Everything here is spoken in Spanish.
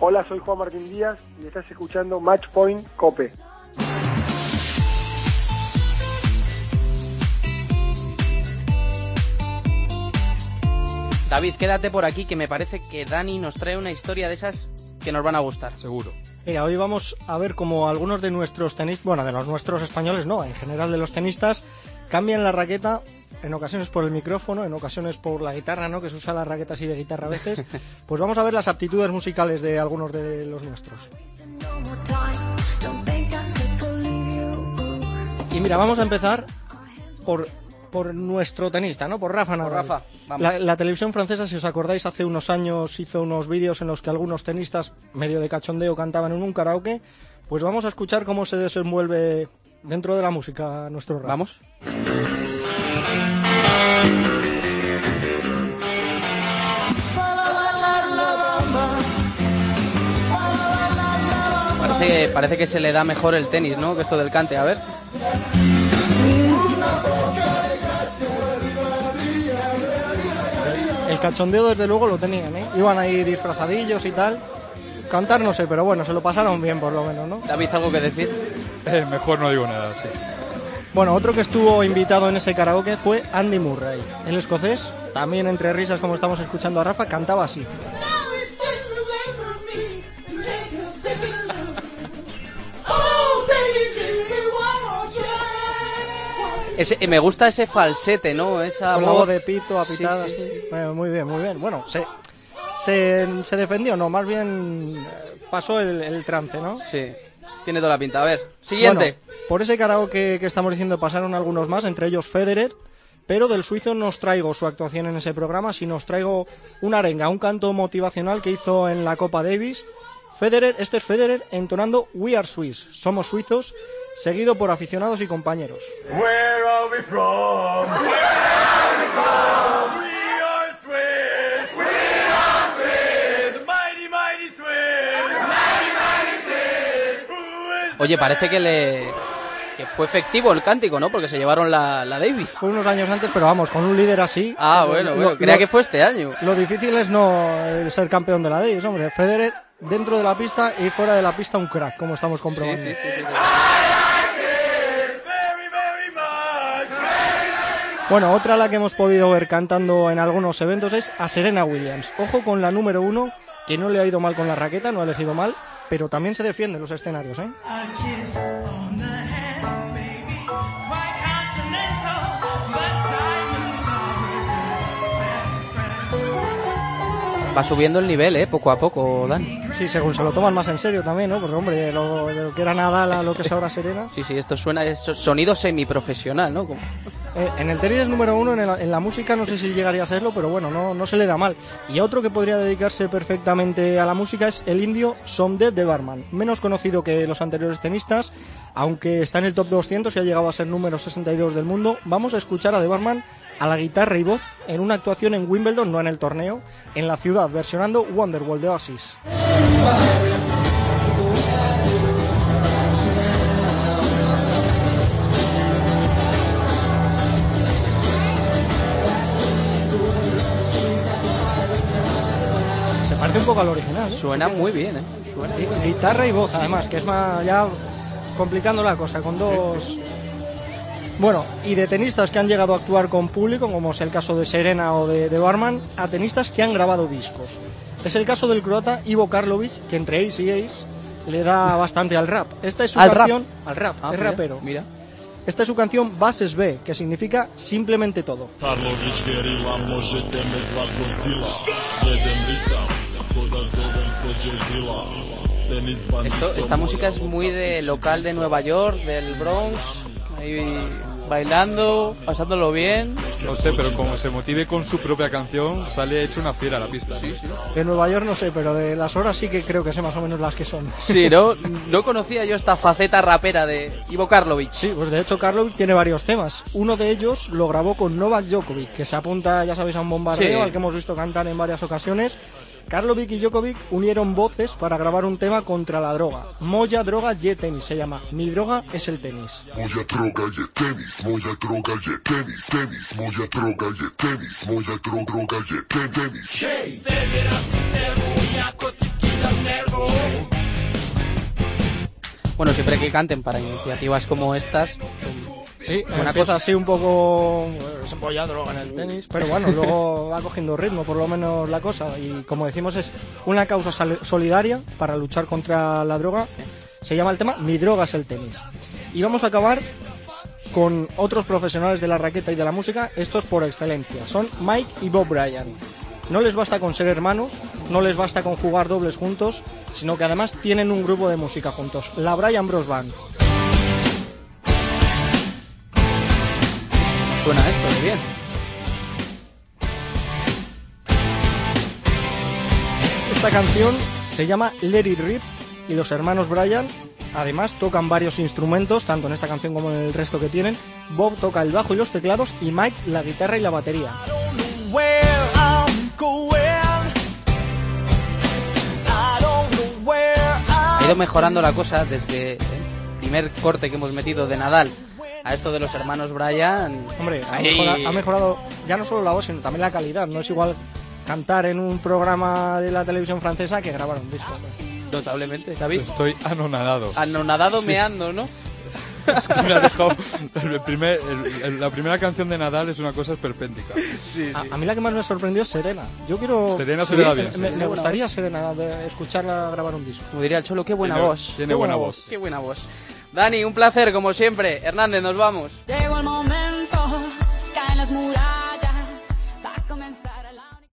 Hola, soy Juan Martín Díaz y estás escuchando Match Point Cope. David, quédate por aquí que me parece que Dani nos trae una historia de esas que nos van a gustar. Seguro. Mira, hoy vamos a ver cómo algunos de nuestros tenistas, bueno, de los nuestros españoles no, en general de los tenistas, cambian la raqueta en ocasiones por el micrófono, en ocasiones por la guitarra, ¿no? Que se usa la raqueta así de guitarra a veces. Pues vamos a ver las aptitudes musicales de algunos de los nuestros. Y mira, vamos a empezar por, por nuestro tenista, ¿no? Por Rafa Nadal. Rafa, vamos. La, la televisión francesa, si os acordáis, hace unos años hizo unos vídeos en los que algunos tenistas, medio de cachondeo, cantaban en un karaoke. Pues vamos a escuchar cómo se desenvuelve dentro de la música nuestro Rafa. Vamos. Parece, parece que se le da mejor el tenis, ¿no? Que esto del cante. A ver. El cachondeo, desde luego, lo tenían, ¿eh? Iban ahí disfrazadillos y tal. Cantar no sé, pero bueno, se lo pasaron bien por lo menos, ¿no? David, ¿algo que decir? Eh, mejor no digo nada, sí. Bueno, otro que estuvo invitado en ese karaoke fue Andy Murray. El escocés, también entre risas como estamos escuchando a Rafa, cantaba así. Ese, me gusta ese falsete, ¿no? Esa Con voz de pito, sí, sí. sí. Bueno, muy bien, muy bien. Bueno, se, se, se defendió, no, más bien eh, pasó el, el trance, ¿no? Sí, tiene toda la pinta. A ver, siguiente. Bueno, por ese karaoke que estamos diciendo pasaron algunos más, entre ellos Federer, pero del suizo no os traigo su actuación en ese programa, sino os traigo una arenga, un canto motivacional que hizo en la Copa Davis. Federer, este es Federer entonando We Are Swiss, somos suizos, seguido por aficionados y compañeros. Where are we from? Where are we from? Oye, parece que le que fue efectivo el cántico, ¿no? Porque se llevaron la, la Davis. Fue unos años antes, pero vamos, con un líder así. Ah, lo- bueno, lo- bueno. Creía lo- que fue este año. Lo difícil es no eh, ser campeón de la Davis, hombre. Federer dentro de la pista y fuera de la pista un crack, como estamos comprobando. very, very much? Bueno, otra la que hemos podido ver cantando en algunos eventos es a Serena Williams. Ojo con la número uno, que no le ha ido mal con la raqueta, no ha elegido mal, pero también se defiende en los escenarios, ¿eh? Va subiendo el nivel, ¿eh? Poco a poco, Dani. Sí, según se lo toman más en serio también, ¿no? Porque, hombre, lo, de lo que era Nadal a lo que es ahora Serena. Sí, sí, esto suena es sonido semiprofesional, ¿no? Como- Eh, en el tenis es número uno, en, la música no sé si llegaría a serlo, pero bueno, no, no se le da mal. Y otro que podría dedicarse perfectamente a la música es el indio Somdev de Barman, menos conocido que los anteriores tenistas, aunque está en el top 200 y ha llegado a ser número 62 del mundo. Vamos a escuchar a De Barman a la guitarra y voz en una actuación en Wimbledon, no en el torneo, en la ciudad, versionando Wonderwall de Oasis. Poco al original. ¿eh? Suena muy bien, ¿eh? Suena. Gui- Guitarra y voz, además, que es más ya complicando la cosa, con dos... Bueno, y de tenistas que han llegado a actuar con público, como es el caso de Serena o de, de Barman, a tenistas que han grabado discos. Es el caso del croata Ivo Karlovic, que entre Ace y Ace le da bastante al rap. Esta es su ¿Al rap? canción... Al rap, Ah, es mira, rapero. Mira. Esta es su canción Bases B, que significa simplemente todo. Esto, esta música es muy de local de Nueva York, del Bronx, ahí bailando, pasándolo bien. No sé, pero como se motive con su propia canción, sale hecho una fiera a la pista. Sí, sí. De Nueva York no sé, pero de las horas sí que creo que sé más o menos las que son. Sí, no, no conocía yo esta faceta rapera de Ivo Karlovic. Sí, pues de hecho Karlovic tiene varios temas. Uno de ellos lo grabó con Novak Djokovic, que se apunta, ya sabéis, a un bombardeo Sí. al que hemos visto cantar en varias ocasiones. Karlovic y Djokovic unieron voces para grabar un tema contra la droga. Moya droga y tenis se llama. Mi droga es el tenis. Moya droga y tenis, moya droga y tenis, tenis, moya droga y tenis, moya droga y tenis. Hey. Bueno, siempre que canten para iniciativas como estas, Sí, una cosa así un poco eh, droga en el tenis, pero bueno, luego va cogiendo ritmo por lo menos la cosa y como decimos es una causa solidaria para luchar contra la droga. Se llama el tema Mi droga es el tenis. Y vamos a acabar con otros profesionales de la raqueta y de la música, estos por excelencia. Son Mike y Bob Bryan. No les basta con ser hermanos, no les basta con jugar dobles juntos, sino que además tienen un grupo de música juntos, la Bryan Bros Band. Suena esto de bien. Esta canción se llama Let It Rip y los hermanos Bryan además tocan varios instrumentos, tanto en esta canción como en el resto que tienen. Bob toca el bajo y los teclados y Mike la guitarra y la batería. Ha ido mejorando la cosa desde el primer corte que hemos metido de Nadal a esto de los hermanos Bryan. Hombre, ha, Ahí- mejora- ha mejorado ya no solo la voz, sino también la calidad. No es igual cantar en un programa de la televisión francesa que grabar un disco. Notablemente, David. Estoy anonadado. Anonadado meando, ¿no? Me ha dejado- el primer- el- el- la primera canción de Nadal es una cosa esperpéntica. A, a mí la que más me sorprendió es Serena. Yo quiero... Serena se le me- bien, sí. Me, me gustaría Serena de escucharla grabar un disco. Como diría el Cholo, qué buena Tiene- voz. Tiene Qué buena buena voz. Qué buena voz. Dani, un placer, como siempre. Hernández, nos vamos.